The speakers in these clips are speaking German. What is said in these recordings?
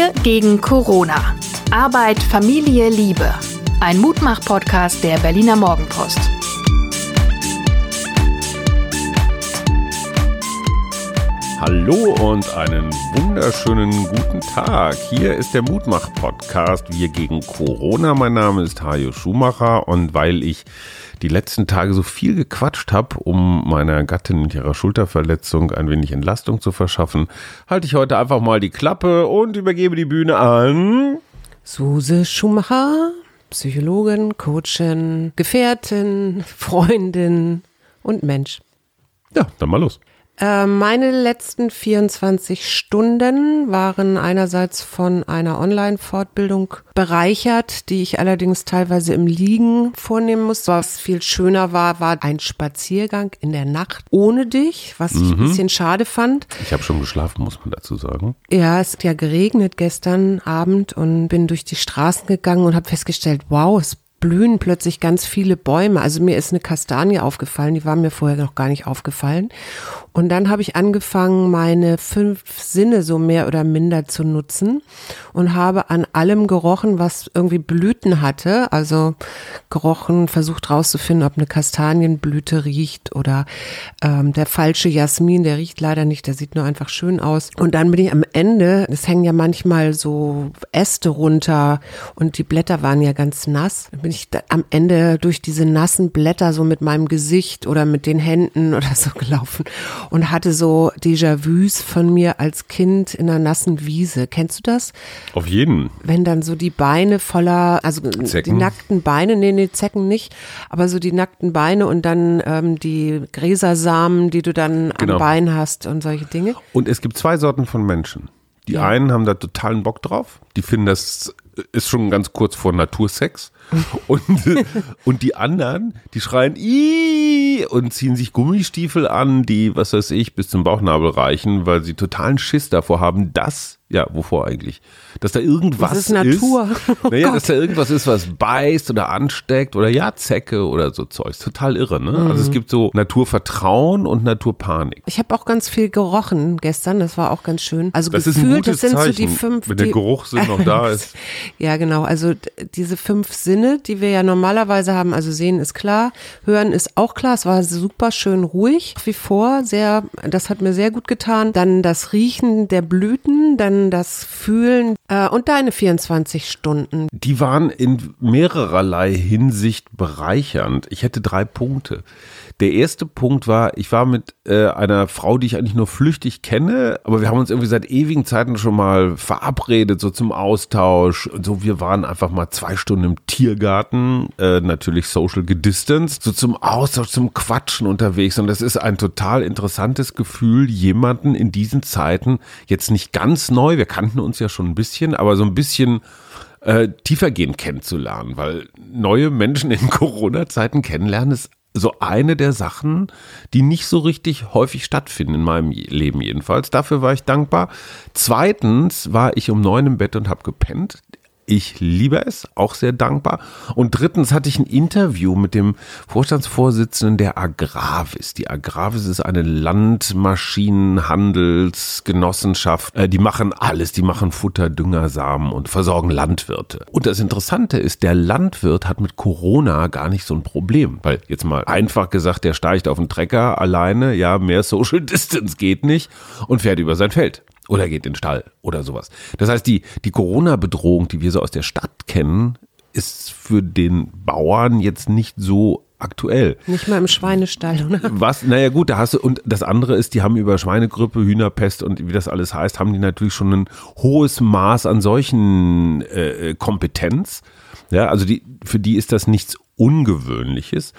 Wir gegen Corona. Arbeit, Familie, Liebe. Ein Mutmach-Podcast der Berliner Morgenpost. Hallo und einen wunderschönen guten Tag. Hier ist der Mutmach-Podcast Wir gegen Corona. Mein Name ist Hajo Schumacher und weil ich die letzten Tage so viel gequatscht habe, um meiner Gattin mit ihrer Schulterverletzung ein wenig Entlastung zu verschaffen, halte ich heute einfach mal die Klappe und übergebe die Bühne an Suse Schumacher, Psychologin, Coachin, Gefährtin, Freundin und Mensch. Ja, dann mal los. Äh, meine letzten 24 Stunden waren einerseits von einer Online-Fortbildung bereichert, die ich allerdings teilweise im Liegen vornehmen muss. Was viel schöner war, war ein Spaziergang in der Nacht ohne dich, was ich ein Mhm. bisschen schade fand. Ich habe schon geschlafen, muss man dazu sagen. Ja, es hat ja geregnet gestern Abend und bin durch die Straßen gegangen und habe festgestellt, wow, es blühen plötzlich ganz viele Bäume. Also mir ist eine Kastanie aufgefallen, die war mir vorher noch gar nicht aufgefallen. Und dann habe ich angefangen, meine fünf Sinne so mehr oder minder zu nutzen und habe an allem gerochen, was irgendwie Blüten hatte. Also gerochen, versucht rauszufinden, ob eine Kastanienblüte riecht oder ähm, der falsche Jasmin, der riecht leider nicht, der sieht nur einfach schön aus. Und dann bin ich am Ende, es hängen ja manchmal so Äste runter und die Blätter waren ja ganz nass. Dann bin ich am Ende durch diese nassen Blätter so mit meinem Gesicht oder mit den Händen oder so gelaufen und hatte so Déjà-vus von mir als Kind in einer nassen Wiese. Kennst du das? Auf jeden. wenn dann so die Beine voller, also die Zecken? nackten Beine, nee, nee, Zecken nicht, aber so die nackten Beine und dann ähm, die Gräsersamen, die du dann Genau. am Bein hast und solche Dinge. Und es gibt zwei Sorten von Menschen. Die Ja. einen haben da totalen Bock drauf. Die finden, das ist schon ganz kurz vor Natursex. und, und die anderen, die schreien Ih! und ziehen sich Gummistiefel an, die, was weiß ich, bis zum Bauchnabel reichen, weil sie totalen Schiss davor haben, dass, ja, wovor eigentlich? Dass da irgendwas Das ist Natur. Oh naja, Gott. dass da irgendwas ist, was beißt oder ansteckt oder ja, Zecke oder so Zeugs. Total irre, ne? Also Mhm. es gibt so Naturvertrauen und Naturpanik. Ich habe auch ganz viel gerochen gestern, das war auch ganz schön. Also Das ist ein gefühlt, gutes das sind so Zeichen, die fünf. wenn der Geruchssinn noch da ist. Ja, genau. Also diese fünf Sinne, die wir ja normalerweise haben, also sehen ist klar, hören ist auch klar. Es war super schön ruhig, wie vor, sehr, das hat mir sehr gut getan. Dann das Riechen der Blüten, dann das Fühlen äh, und deine 24 Stunden. Die waren in mehrererlei Hinsicht bereichernd. Ich hätte drei Punkte. Der erste Punkt war, ich war mit äh, einer Frau, die ich eigentlich nur flüchtig kenne, aber wir haben uns irgendwie seit ewigen Zeiten schon mal verabredet, so zum Austausch. Und so, wir waren einfach mal zwei Stunden im Tiergarten, äh, natürlich social gedistanced, so zum Austausch, zum Quatschen unterwegs. Und das ist ein total interessantes Gefühl, jemanden in diesen Zeiten jetzt nicht ganz neu, wir kannten uns ja schon ein bisschen, aber so ein bisschen äh, tiefergehend kennenzulernen, weil neue Menschen in Corona-Zeiten kennenlernen ist so eine der Sachen, die nicht so richtig häufig stattfinden in meinem Leben jedenfalls. Dafür war ich dankbar. Zweitens war ich um neun im Bett und habe gepennt. Ich liebe es, auch sehr dankbar. Und drittens hatte ich ein Interview mit dem Vorstandsvorsitzenden der Agravis. Die Agravis ist eine Landmaschinenhandelsgenossenschaft. Äh, Die machen alles. Die machen Futter, Dünger, Samen und versorgen Landwirte. Und das Interessante ist, der Landwirt hat mit Corona gar nicht so ein Problem. Weil jetzt mal einfach gesagt, der steigt auf den Trecker alleine, ja, mehr Social Distance geht nicht und fährt über sein Feld. Oder geht in den Stall oder sowas. Das heißt, die, die Corona-Bedrohung, die wir so aus der Stadt kennen, ist für den Bauern jetzt nicht so aktuell. Nicht mal im Schweinestall, oder? Was, naja gut, da hast du, und das andere ist, die haben über Schweinegrippe, Hühnerpest und wie das alles heißt, haben die natürlich schon ein hohes Maß an solchen äh, Kompetenz. Ja, also die, für die ist das nichts Ungewöhnliches.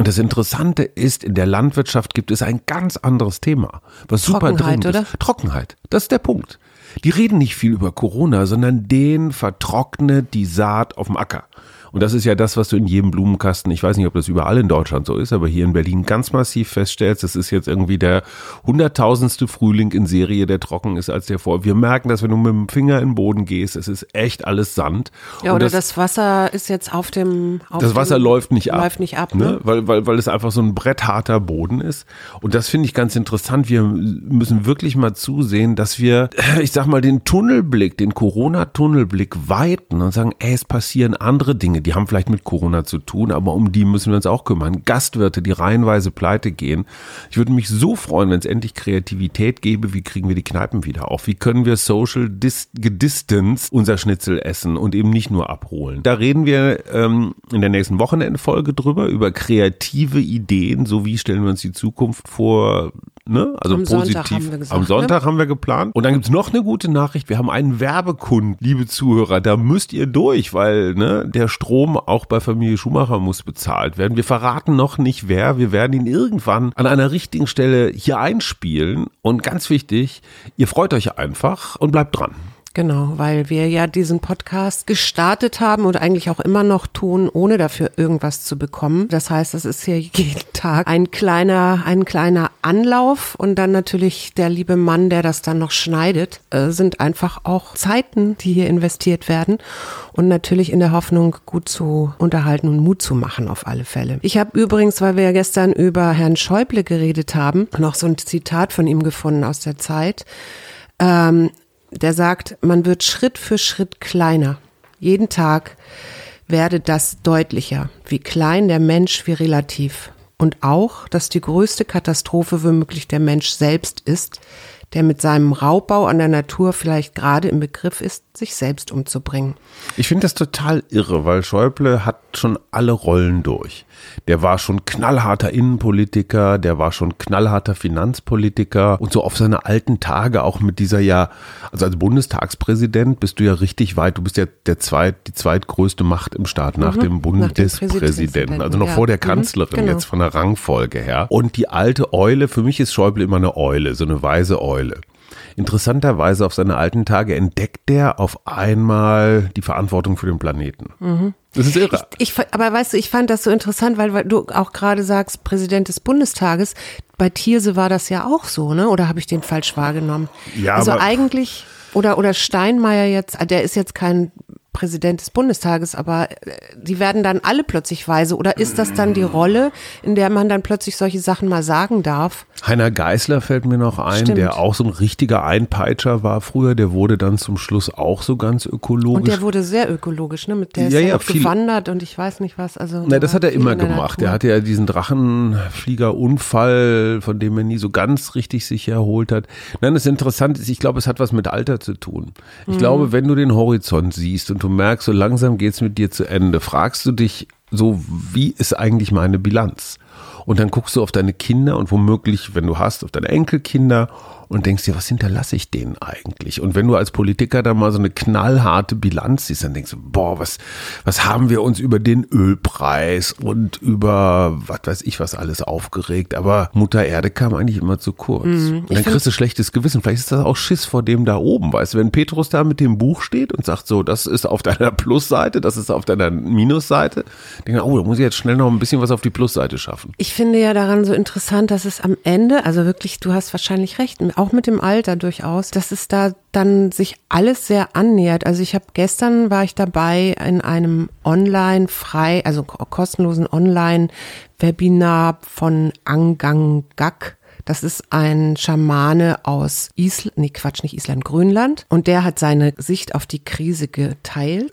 Und das Interessante ist, in der Landwirtschaft gibt es ein ganz anderes Thema, was super Trockenheit, dringend oder? ist. Trockenheit. Das ist der Punkt. Die reden nicht viel über Corona, sondern den vertrocknet die Saat auf dem Acker. Und das ist ja das, was du in jedem Blumenkasten, ich weiß nicht, ob das überall in Deutschland so ist, aber hier in Berlin ganz massiv feststellst, das ist jetzt irgendwie der hunderttausendste Frühling in Serie, der trocken ist als der vor. Wir merken, dass wenn du mit dem Finger in den Boden gehst, es ist echt alles Sand. Ja, oder das, das, Wasser ist jetzt auf dem auf Das Wasser dem, läuft nicht ab. Läuft nicht ab, ne? ne? Weil, weil, weil es einfach so ein brettharter Boden ist. Und das finde ich ganz interessant. Wir müssen wirklich mal zusehen, dass wir, ich sag mal, den Tunnelblick, den Corona-Tunnelblick weiten und sagen, ey, es passieren andere Dinge, die haben vielleicht mit Corona zu tun, aber um die müssen wir uns auch kümmern. Gastwirte, die reihenweise pleite gehen. Ich würde mich so freuen, wenn es endlich Kreativität gäbe. Wie kriegen wir die Kneipen wieder auf? Wie können wir social dis gedistance unser Schnitzel essen und eben nicht nur abholen? Da reden wir ähm, in der nächsten Wochenendfolge drüber, über kreative Ideen, so wie stellen wir uns die Zukunft vor, ne? Also Am positiv. Sonntag haben wir gesagt, Am Sonntag ne? haben wir geplant. Und dann gibt's noch eine gute Nachricht. Wir haben einen Werbekund, liebe Zuhörer. Da müsst ihr durch, weil ne, der Strom auch bei Familie Schumacher muss bezahlt werden. Wir verraten noch nicht wer. Wir werden ihn irgendwann an einer richtigen Stelle hier einspielen. Und ganz wichtig, ihr freut euch einfach und bleibt dran. Genau, weil wir ja diesen Podcast gestartet haben und eigentlich auch immer noch tun, ohne dafür irgendwas zu bekommen. Das heißt, es ist hier jeden Tag ein kleiner, ein kleiner Anlauf und dann natürlich der liebe Mann, der das dann noch schneidet, äh, sind einfach auch Zeiten, die hier investiert werden und natürlich in der Hoffnung, gut zu unterhalten und Mut zu machen auf alle Fälle. Ich habe übrigens, weil wir ja gestern über Herrn Schäuble geredet haben, noch so ein Zitat von ihm gefunden aus der Zeit. Ähm, der sagt, man wird Schritt für Schritt kleiner. Jeden Tag werde das deutlicher, wie klein der Mensch, wie relativ. Und auch, dass die größte Katastrophe womöglich der Mensch selbst ist, der mit seinem Raubbau an der Natur vielleicht gerade im Begriff ist, sich selbst umzubringen. Ich finde das total irre, weil Schäuble hat schon alle Rollen durch. Der war schon knallharter Innenpolitiker, der war schon knallharter Finanzpolitiker und so auf seine alten Tage auch mit dieser ja, also als Bundestagspräsident bist du ja richtig weit. Du bist ja der zweit, die zweitgrößte Macht im Staat nach Mhm, dem Bundespräsidenten, Präsidenten, also noch ja. vor der Mhm, Kanzlerin genau. jetzt von der Rangfolge her. Und die alte Eule, für mich ist Schäuble immer eine Eule, so eine weise Eule. Interessanterweise auf seine alten Tage entdeckt der auf einmal die Verantwortung für den Planeten. Mhm. Das ist irre. Ich, fa- aber weißt du, ich fand das so interessant, weil, weil du auch gerade sagst, Präsident des Bundestages. Bei Thierse war das ja auch so, ne? Oder habe ich den falsch wahrgenommen? Ja, also aber- eigentlich, oder, oder Steinmeier jetzt, der ist jetzt kein Präsident des Bundestages, aber äh, die werden dann alle plötzlich weise. Oder ist das dann die Rolle, in der man dann plötzlich solche Sachen mal sagen darf? Heiner Geißler fällt mir noch ein, Stimmt. der auch so ein richtiger Einpeitscher war früher. Der wurde dann zum Schluss auch so ganz ökologisch. Und der wurde sehr ökologisch, ne? Mit der ist Ja, viel- gewandert und ich weiß nicht was. Also Na, das hat er immer gemacht. Er hatte ja diesen Drachenfliegerunfall, von dem er nie so ganz richtig sich erholt hat. Nein, das Interessante ist, ich glaube, es hat was mit Alter zu tun. Ich glaube, wenn du den Horizont siehst und du merkst, so langsam geht's mit dir zu Ende, fragst du dich so, wie ist eigentlich meine Bilanz? Und dann guckst du auf deine Kinder und womöglich, wenn du hast, auf deine Enkelkinder und denkst dir, was hinterlasse ich denen eigentlich? Und wenn du als Politiker da mal so eine knallharte Bilanz siehst, dann denkst du, boah, was, was haben wir uns über den Ölpreis und über was weiß ich was alles aufgeregt. Aber Mutter Erde kam eigentlich immer zu kurz. und dann kriegst du schlechtes Gewissen. Vielleicht ist das auch Schiss vor dem da oben, weißt du, wenn Petrus da mit dem Buch steht und sagt so, das ist auf deiner Plusseite, das ist auf deiner Minusseite, denke, oh, da muss ich jetzt schnell noch ein bisschen was auf die Plusseite schaffen. Ich finde ja daran so interessant, dass es am Ende, also wirklich, du hast wahrscheinlich recht, auch mit dem Alter durchaus, dass es da dann sich alles sehr annähert. Also ich habe gestern war ich dabei in einem online frei, also ko- kostenlosen Online Webinar von Angang Gak. Das ist ein Schamane aus Island, nee Quatsch, nicht Island, Grönland. Und der hat seine Sicht auf die Krise geteilt.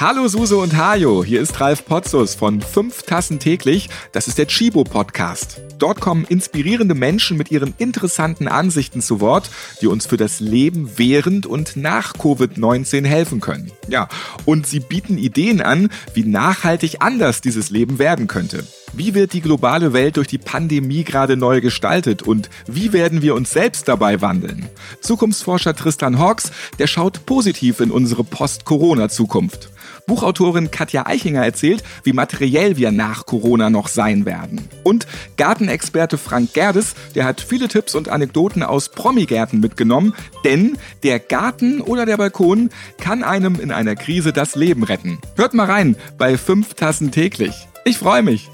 Hallo Suse und Hajo, hier ist Ralf Potzus von 5 Tassen täglich. Das ist der Chibo Podcast. Dort kommen inspirierende Menschen mit ihren interessanten Ansichten zu Wort, die uns für das Leben während und nach Covid-19 helfen können. Ja, und sie bieten Ideen an, wie nachhaltig anders dieses Leben werden könnte. Wie wird die globale Welt durch die Pandemie gerade neu gestaltet und wie werden wir uns selbst dabei wandeln? Zukunftsforscher Tristan Hawks, der schaut positiv in unsere Post-Corona-Zukunft. Buchautorin Katja Eichinger erzählt, wie materiell wir nach Corona noch sein werden. Und Gartenexperte Frank Gerdes, der hat viele Tipps und Anekdoten aus Promigärten mitgenommen, denn der Garten oder der Balkon kann einem in einer Krise das Leben retten. Hört mal rein bei 5 Tassen täglich. Ich freue mich.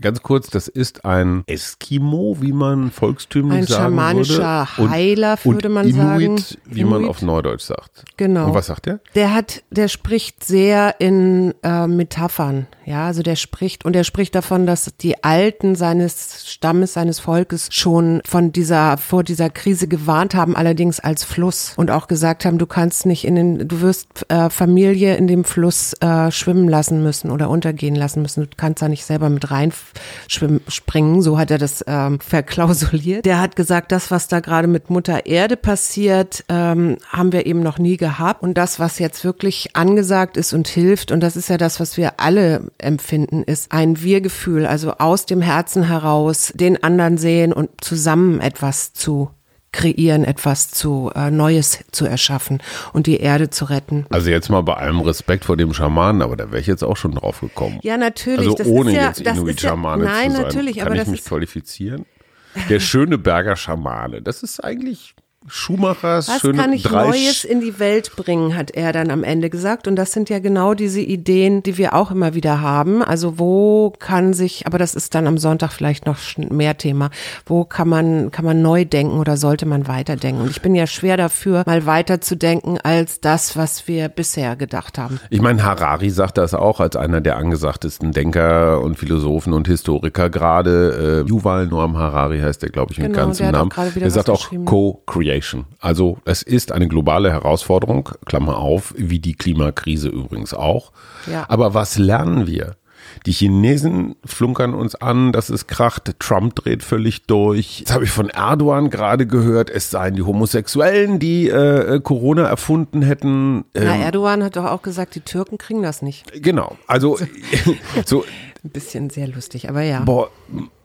Ganz kurz, das ist ein Eskimo, wie man volkstümlich Ein sagen würde. schamanischer Und- Heiler, würde und man Inuit, sagen. wie man Inuit. auf Neudeutsch sagt. Genau. Und was sagt er? Der hat, der spricht sehr in äh, Metaphern, ja, also der spricht und er spricht davon, dass die Alten seines Stammes, seines Volkes schon von dieser vor dieser Krise gewarnt haben, allerdings als Fluss und auch gesagt haben, du kannst nicht in den, du wirst äh, Familie in dem Fluss äh, schwimmen lassen müssen oder untergehen lassen müssen. Du kannst da nicht selber mit rein schwimmen, springen. So hat er das ähm, verklausuliert. Der hat gesagt, das, was da gerade mit Mutter Erde passiert, ähm, haben wir eben noch nie gehabt. Und das, was jetzt wirklich angesagt ist und hilft, und das ist ja das, was wir alle empfinden, ist ein Wir-Gefühl, also aus dem Herzen heraus den anderen sehen und zusammen etwas zu kreieren, etwas zu äh, Neues zu erschaffen und die Erde zu retten. Also jetzt mal bei allem Respekt vor dem Schamanen, aber da wäre ich jetzt auch schon drauf gekommen. Ja, natürlich. Also das ohne ist ja, jetzt ja, Inuit-Schamane Nein, zu sein. natürlich, Kann aber ich das mich qualifizieren? Der schöne Berger Schamane, das ist eigentlich Schumachers Was schöne kann ich drei Neues in die Welt bringen, hat er dann am Ende gesagt. Und das sind ja genau diese Ideen, die wir auch immer wieder haben. Also wo kann sich, aber das ist dann am Sonntag vielleicht noch mehr Thema, wo kann man, kann man neu denken oder sollte man weiterdenken? Und ich bin ja schwer dafür, mal weiter zu denken als das, was wir bisher gedacht haben. Ich meine, Harari sagt das auch als einer der angesagtesten Denker und Philosophen und Historiker gerade. Äh, Yuval Noam Harari heißt der, glaube ich, mit Genau, ganzem Namen. was sagt auch geschrieben. Co-Creation. Also es ist eine globale Herausforderung, Klammer auf, wie die Klimakrise übrigens auch. Ja. Aber was lernen wir? Die Chinesen flunkern uns an, dass es kracht. Trump dreht völlig durch. Jetzt habe ich von Erdogan gerade gehört, es seien die Homosexuellen, die äh, Corona erfunden hätten. Na, Ähm, Erdogan hat doch auch gesagt, die Türken kriegen das nicht. Genau, also so, Ein bisschen sehr lustig, aber ja. boah,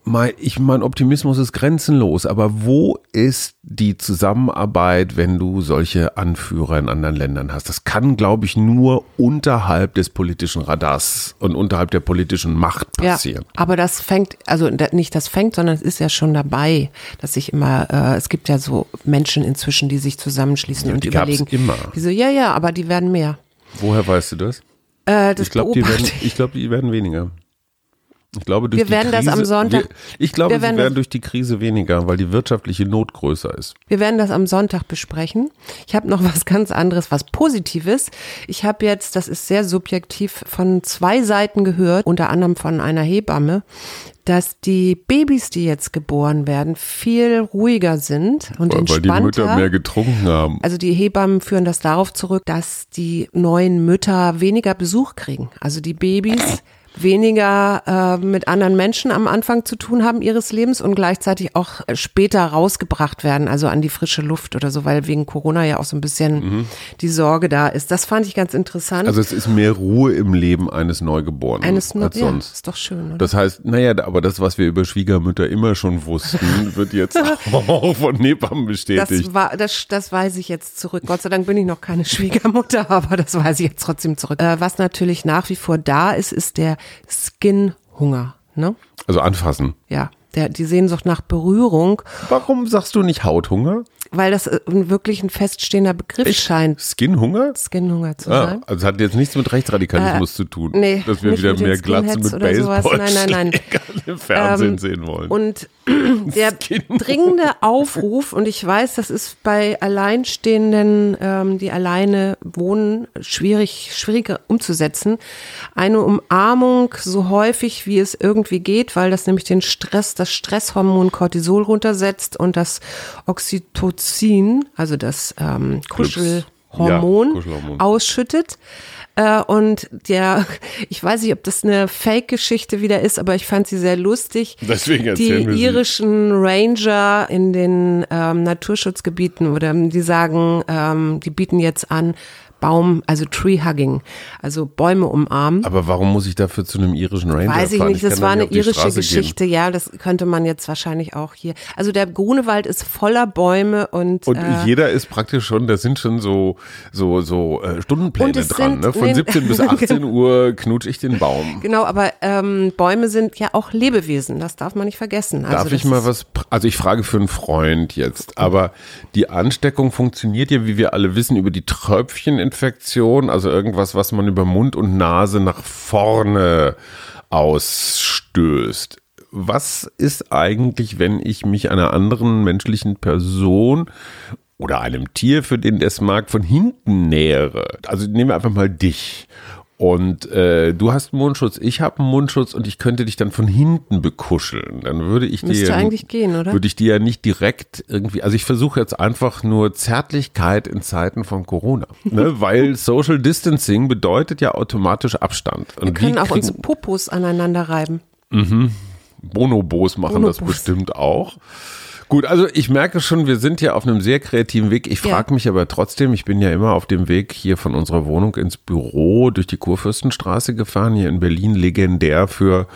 mein, ich, mein Optimismus ist grenzenlos, aber wo ist die Zusammenarbeit, wenn du solche Anführer in anderen Ländern hast? Das kann, glaube ich, nur unterhalb des politischen Radars und unterhalb der politischen Macht passieren. Ja, aber das fängt, also nicht das fängt, sondern es ist ja schon dabei, dass sich immer, äh, es gibt ja so Menschen inzwischen, die sich zusammenschließen und die überlegen. immer. Die so, ja, ja, aber die werden mehr. Woher weißt du das? Äh, das Ich glaube, die werden, ich glaube, die werden weniger. Ich glaube, durch Wir die werden das Krise, am Sonntag- Wir, ich glaube, wir sie werden werden das- durch die Krise weniger, weil die wirtschaftliche Not größer ist. Wir werden das am Sonntag besprechen. Ich habe noch was ganz anderes, was Positives. Ich habe jetzt, das ist sehr subjektiv, von zwei Seiten gehört, unter anderem von einer Hebamme, dass die Babys, die jetzt geboren werden, viel ruhiger sind und Weil, weil die entspannter. Mütter mehr getrunken haben. Also die Hebammen führen das darauf zurück, dass die neuen Mütter weniger Besuch kriegen. Also die Babys weniger äh, mit anderen Menschen am Anfang zu tun haben ihres Lebens und gleichzeitig auch äh, später rausgebracht werden, also an die frische Luft oder so, weil wegen Corona ja auch so ein bisschen die Sorge da ist. Das fand ich ganz interessant. Mhm. Also es ist mehr Ruhe im Leben eines Neugeborenen Eines als ja, sonst. ist doch schön, oder? Das heißt, naja, aber das, was wir über Schwiegermütter immer schon wussten, wird jetzt auch von Hebammen bestätigt. Das, war, das, das weiß ich jetzt zurück. Gott sei Dank bin ich noch keine Schwiegermutter, aber das weiß ich jetzt trotzdem zurück. Äh, was natürlich nach wie vor da ist, ist der Skin-Hunger. Ne? Also anfassen. Ja, der, die Sehnsucht nach Berührung, Warum sagst du nicht Hauthunger? Weil das äh, wirklich ein feststehender Begriff scheint, Skinhunger? Skin-Hunger zu Ah, sein. also hat jetzt nichts mit Rechtsradikalismus zu tun. nee, dass wir wieder mehr Skinheads mit. Baseball Nein, nein, nein. im Fernsehen Ähm, sehen wollen. Und der dringende Aufruf, und ich weiß, das ist bei Alleinstehenden, ähm, die alleine wohnen, schwierig, schwieriger umzusetzen, eine Umarmung so häufig, wie es irgendwie geht, weil das nämlich den Stress, das Stresshormon Cortisol runtersetzt und das Oxytocin, also das ähm, Kuschelhormon, Ja, Kuschelhormon. ausschüttet. Äh, und der, ich weiß nicht, ob das eine Fake-Geschichte wieder ist, aber ich fand sie sehr lustig. Deswegen Die irischen Ranger in den ähm, Naturschutzgebieten oder die sagen, ähm, die bieten jetzt an, Baum, also Tree Hugging, also Bäume umarmen. Aber warum muss ich dafür zu einem irischen Ranger Weiß ich fahren? nicht, das war eine irische Straße Geschichte, ja, das könnte man jetzt wahrscheinlich auch hier. Also der Grunewald ist voller Bäume und, Gehen. Und äh, jeder ist praktisch schon, da sind schon so, so, so äh, Stundenpläne dran. sind- Ne? Von nee, 17 bis 18 Uhr knutsch ich den Baum. genau, aber ähm, Bäume sind ja auch Lebewesen, das darf man nicht vergessen. Also Darf ich mal was, also ich frage für einen Freund jetzt, aber die Ansteckung funktioniert ja, wie wir alle wissen, über die Tröpfcheninfektion, also irgendwas, was man über Mund und Nase nach vorne ausstößt. Was ist eigentlich, wenn ich mich einer anderen menschlichen Person oder einem Tier, für den das mag, von hinten nähere? Also nehmen wir einfach mal dich. Und äh, du hast einen Mundschutz, ich habe einen Mundschutz und ich könnte dich dann von hinten bekuscheln. Dann würde ich Müsste dir eigentlich gehen, oder? Würde ich dir ja nicht direkt irgendwie, also ich versuche jetzt einfach nur Zärtlichkeit in Zeiten von Corona, ne? weil Social Distancing bedeutet ja automatisch Abstand. Und Wir können auch unsere Popos aneinander reiben. Bonobos machen das Bonobos. bestimmt auch. Gut, also ich merke schon, wir sind ja auf einem sehr kreativen Weg. Ich Ja. frage mich aber trotzdem, ich bin ja immer auf dem Weg hier von unserer Wohnung ins Büro durch die Kurfürstenstraße gefahren, hier in Berlin, legendär für,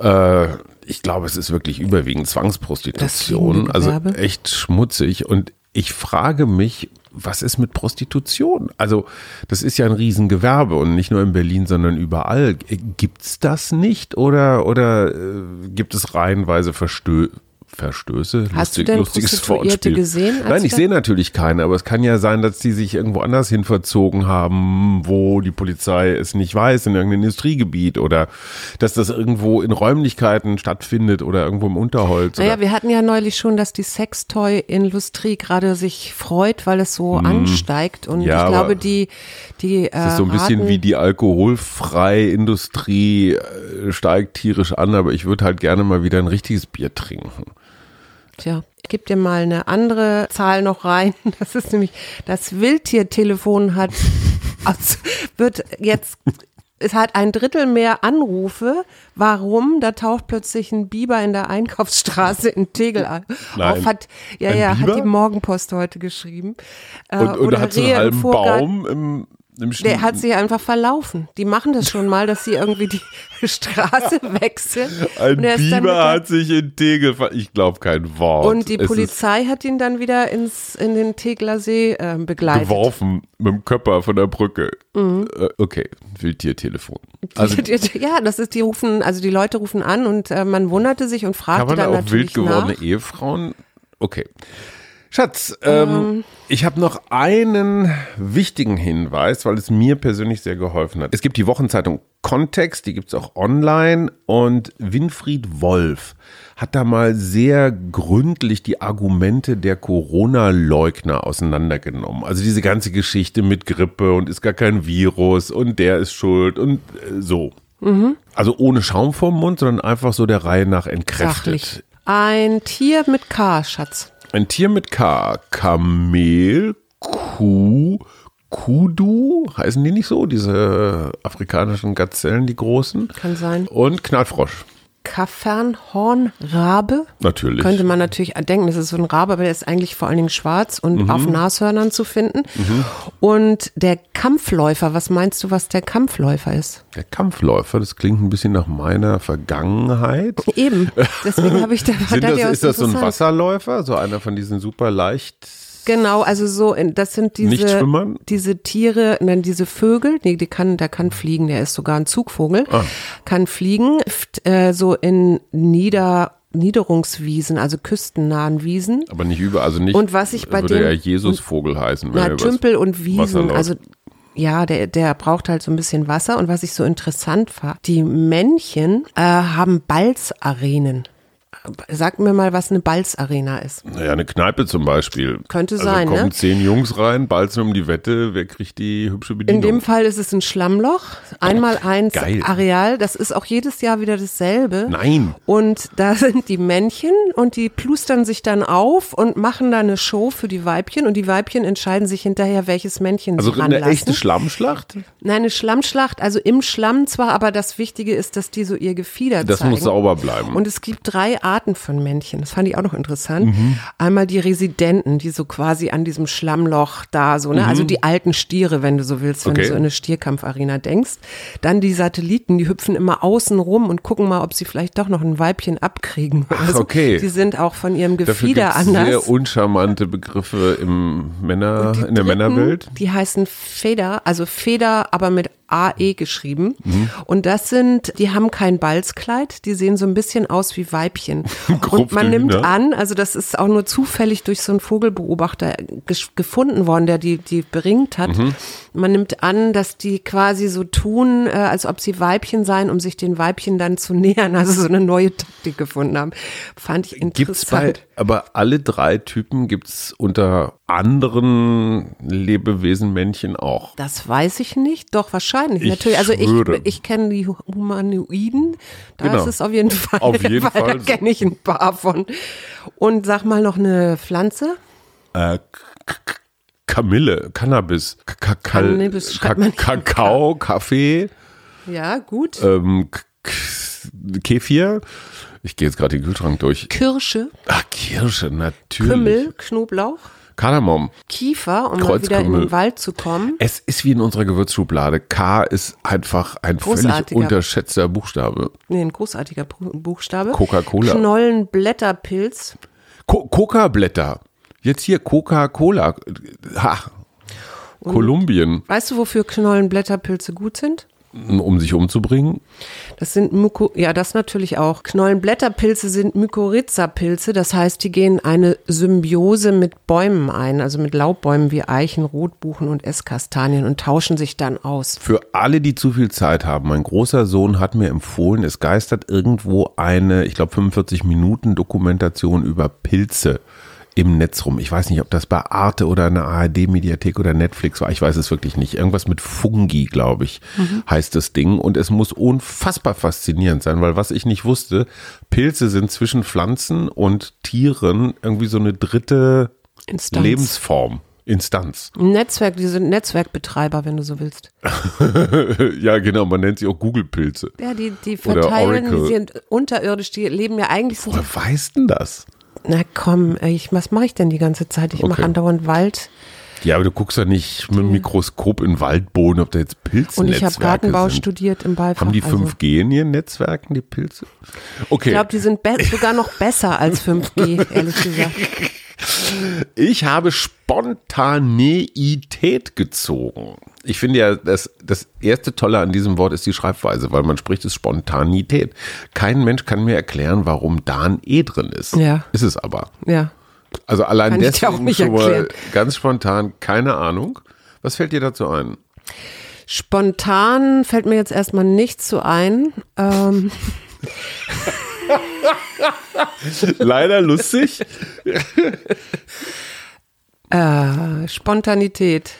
äh, ich glaube, es ist wirklich überwiegend Zwangsprostitution, also echt schmutzig. Und ich frage mich, was ist mit Prostitution? Also, das ist ja ein Riesengewerbe und nicht nur in Berlin, sondern überall. Gibt's das nicht oder, oder äh, gibt es reihenweise Verstö Verstöße? Hast du denn Prostituierte gesehen, Nein, ich sehe natürlich keine, aber es kann ja sein, dass die sich irgendwo anders hin verzogen haben, wo die Polizei es nicht weiß, in irgendeinem Industriegebiet oder dass das irgendwo in Räumlichkeiten stattfindet oder irgendwo im Unterholz. Naja, wir hatten ja neulich schon, dass die Sextoy-Industrie gerade sich freut, weil es so ansteigt. Und. Ja, ich glaube, die, die äh, Das ist so ein bisschen raten, wie die alkoholfreie Industrie äh, steigt tierisch an, aber ich würde halt gerne mal wieder ein richtiges Bier trinken. Tja, ich gebe dir mal eine andere Zahl noch rein. Das ist nämlich, das Wildtiertelefon hat, also wird jetzt, es hat ein Drittel mehr Anrufe. Warum? Da taucht plötzlich ein Biber in der Einkaufsstraße in Tegel auf. Nein. Hat, ja, Ein ja, Biber? hat die Morgenpost heute geschrieben. Äh, Und, und oder hat so einen halben Vorgarten. Baum im, Der hat sich einfach verlaufen. Die machen das schon mal, dass sie irgendwie die Straße wechseln. Ein er dann Biber hat sich in Tegel, ver- ich glaube kein Wort. Und die Es Polizei hat ihn dann wieder ins, in den Tegler See äh, begleitet. geworfen mit dem Körper von der Brücke. Mhm. Äh, okay, Wildtiertelefon. Also ja, das ist, die rufen, also die Leute rufen an und äh, man wunderte sich und kann fragte man da dann auch wild gewordene nach. Ehefrauen? Okay. Schatz, ähm, ich habe noch einen wichtigen Hinweis, weil es mir persönlich sehr geholfen hat. Es gibt die Wochenzeitung Kontext, die gibt's auch online und Winfried Wolf hat da mal sehr gründlich die Argumente der Corona-Leugner auseinandergenommen. Also diese ganze Geschichte mit Grippe und ist gar kein Virus und der ist schuld und äh, so. Also ohne Schaum vorm Mund, sondern einfach so der Reihe nach entkräftet. Sachlich. Ein Tier mit K, Schatz. Ein Tier mit K. Kamel, Kuh, Kudu, heißen die nicht so? Diese afrikanischen Gazellen, die großen. Kann sein. Und Knallfrosch. Kaffernhornrabe. Natürlich. Könnte man natürlich denken, das ist so ein Rabe, aber der ist eigentlich vor allen Dingen schwarz und Mhm. auf Nashörnern zu finden. Und der Kampfläufer, was meinst du, was der Kampfläufer ist? Der Kampfläufer, das klingt ein bisschen nach meiner Vergangenheit. Eben. Deswegen habe ich da, Sind da das, ist das so ein. Wasserläufer? So einer von diesen super leicht. Genau, also so, in- das sind diese, diese Tiere, nein, diese Vögel, nee, die kann, der kann fliegen, der ist sogar ein Zugvogel, Ah. kann fliegen, äh, so in Nieder, Niederungswiesen, also küstennahen Wiesen. Aber nicht über, also nicht. Und was ich bei würde dem- ja Jesusvogel heißen. Na, Tümpel und Wiesen, also ja, der, der braucht halt so ein bisschen Wasser. Und was ich so interessant fand, die Männchen äh, haben Balzarenen. Sag mir mal, was eine Balzarena ist. Naja, eine Kneipe zum Beispiel. Könnte also sein, kommen ne? zehn Jungs rein, balzen um die Wette, wer kriegt die hübsche Bedienung? In dem Fall ist es ein Schlammloch, einmal eins Geil. Areal. Das ist auch jedes Jahr wieder dasselbe. Nein. Und da sind die Männchen und die plustern sich dann auf und machen da eine Show für die Weibchen und die Weibchen entscheiden sich hinterher, welches Männchen Also sie eine ranlassen. echte Schlammschlacht? Nein, eine Schlammschlacht, also im Schlamm zwar, aber das Wichtige ist, dass die so ihr Gefieder Das zeigen. muss sauber bleiben. Und es gibt drei zwei Arten von Männchen. Das fand ich auch noch interessant. Mhm. Einmal die Residenten, die so quasi an diesem Schlammloch da so, ne? Also die alten Stiere, wenn du so willst, wenn Mhm. Okay. du so in eine Stierkampfarena denkst. Dann die Satelliten, die hüpfen immer außen rum und gucken mal, ob sie vielleicht doch noch ein Weibchen abkriegen. Ach, okay. Die sind auch von ihrem Dafür Gefieder sehr anders. uncharmante Begriffe im Männer, Die in der dritten, Männerwelt. Die heißen Feder, also Feder, aber mit AE geschrieben. Mhm. Und das sind, die haben kein Balzkleid, die sehen so ein bisschen aus wie Weibchen. Und Gerupfte man nimmt Hühner. an, also das ist auch nur zufällig durch so einen Vogelbeobachter gefunden worden, der die, die beringt hat. Mhm. Man nimmt an, dass die quasi so tun, äh, als ob sie Weibchen seien, um sich den Weibchen dann zu nähern. Also so eine neue Taktik gefunden haben. Fand ich Gibt's bei, interessant. Aber alle drei Typen gibt's unter anderen Lebewesenmännchen auch. Das weiß ich nicht, doch wahrscheinlich. Ich Natürlich, also schwöre. ich, ich kenne die Humanoiden, da Genau. ist es auf jeden Fall, Auf jeden Fall da kenne ich ein paar von. Und sag mal noch eine Pflanze. Äh, Kamille, Cannabis, K- Cannabis. Kakao, Kaffee, Ja, gut. ähm, Kefir. Ich gehe jetzt gerade den Kühlschrank durch. Kirsche, Ach, Kirsche, natürlich. Kümmel, Knoblauch, Kardamom. Kiefer, um mal wieder in den Wald zu kommen. Es ist wie in unserer Gewürzschublade. K ist einfach ein völlig unterschätzter Buchstabe. Nee, ein großartiger Bu- Buchstabe. Coca-Cola. Knollenblätterpilz. Co Coca-Blätter. Jetzt hier Coca-Cola. Ha. Kolumbien, Weißt du, wofür Knollenblätterpilze gut sind? Um sich umzubringen. Das sind Myko, ja, das natürlich auch. Knollenblätterpilze sind Mykorrhiza-Pilze, das heißt, die gehen eine Symbiose mit Bäumen ein, also mit Laubbäumen wie Eichen, Rotbuchen und Esskastanien und tauschen sich dann aus. Für alle, die zu viel Zeit haben, mein großer Sohn hat mir empfohlen, es geistert irgendwo eine, ich glaube 45 Minuten Dokumentation über Pilze im Netz rum. Ich weiß nicht, ob das bei Arte oder einer ARD-Mediathek oder Netflix war. Ich weiß es wirklich nicht. Irgendwas mit Fungi, glaube ich, heißt das Ding. Und es muss unfassbar faszinierend sein, weil was ich nicht wusste, Pilze sind zwischen Pflanzen und Tieren irgendwie so eine dritte Instanz. Lebensform. Instanz. Netzwerk, die sind Netzwerkbetreiber, wenn du so willst. ja, genau, man nennt sie auch Google-Pilze. Ja, die, die verteilen, die sind unterirdisch, die leben ja eigentlich. Sind Woher weißt denn das? Na komm, ich, was mache ich denn die ganze Zeit? Ich mache Okay. andauernd Wald Ja, aber du guckst ja nicht mit dem Mikroskop in den Waldboden, ob da jetzt und ich habe Gartenbau sind. studiert im Beifach. Haben die also. 5G in ihren Netzwerken, die Pilze? Okay, Ich glaube, die sind sogar noch besser als 5G, ehrlich gesagt. Ich habe Spontaneität gezogen. Ich finde ja, das, das erste Tolle an diesem Wort ist die Schreibweise, weil man spricht es Spontanität. Kein Mensch kann mir erklären, warum da ein E drin ist. Ja. Ist es aber. Ja. Also allein Kann deswegen nicht schon mal ganz spontan, keine Ahnung. Was fällt dir dazu ein? Spontan fällt mir jetzt erstmal nichts so ein. Ähm, Leider lustig. äh, Spontanität.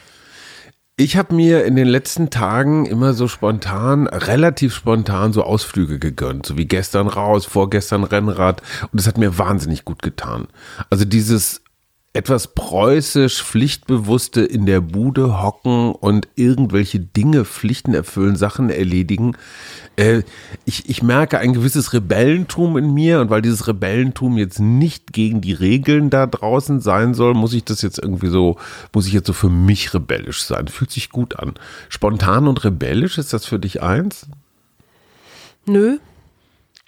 Ich habe mir in den letzten Tagen immer so spontan, relativ spontan so Ausflüge gegönnt, so wie gestern raus, vorgestern Rennrad und das hat mir wahnsinnig gut getan. Also dieses etwas preußisch pflichtbewusste in der Bude hocken und irgendwelche Dinge, Pflichten erfüllen, Sachen erledigen. Äh, ich, ich merke ein gewisses Rebellentum in mir und weil dieses Rebellentum jetzt nicht gegen die Regeln da draußen sein soll, muss ich das jetzt irgendwie so, muss ich jetzt so für mich rebellisch sein. Fühlt sich gut an. Spontan und rebellisch, ist das für dich eins? Nö.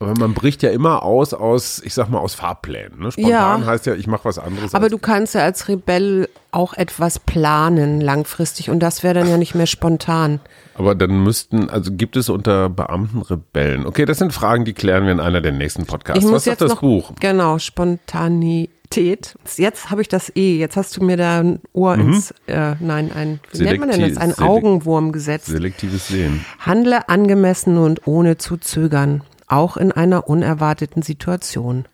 Aber man bricht ja immer aus, aus, ich sag mal, aus Fahrplänen. Ne? Spontan Ja. heißt ja, ich mache was anderes. Aber du kannst ja als Rebell auch etwas planen langfristig und das wäre dann ja nicht mehr spontan. Aber dann müssten, also gibt es unter Beamten Rebellen? Okay, das sind Fragen, die klären wir in einer der nächsten Podcasts. Ich muss Was jetzt das noch, Buch? Genau, Spontanität. Jetzt habe ich das E. Jetzt hast du mir da ein Ohr ins, äh, nein, ein, wie nennt man denn das? Selektiv- Ein Augenwurm gesetzt. Selektives Sehen. Handle angemessen und ohne zu zögern, auch in einer unerwarteten Situation.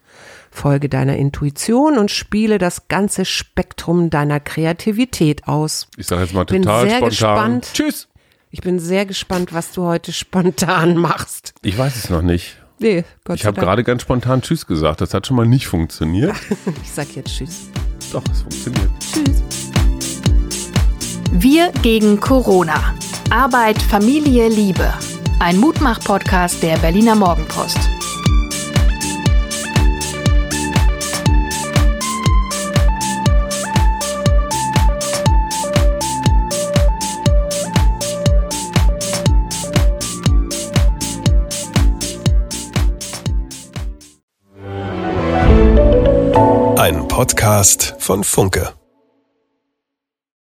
Folge deiner Intuition und spiele das ganze Spektrum deiner Kreativität aus. Ich sage jetzt mal Bin total sehr spontan. gespannt. Tschüss. Ich bin sehr gespannt, was du heute spontan machst. Ich weiß es noch nicht. Nee, Gott Ich habe gerade ganz spontan Tschüss gesagt. Das hat schon mal nicht funktioniert. Ich sag jetzt Tschüss. Doch, es funktioniert. Tschüss. Wir gegen Corona. Arbeit, Familie, Liebe. Ein Mutmach-Podcast der Berliner Morgenpost. Ein Podcast von Funke.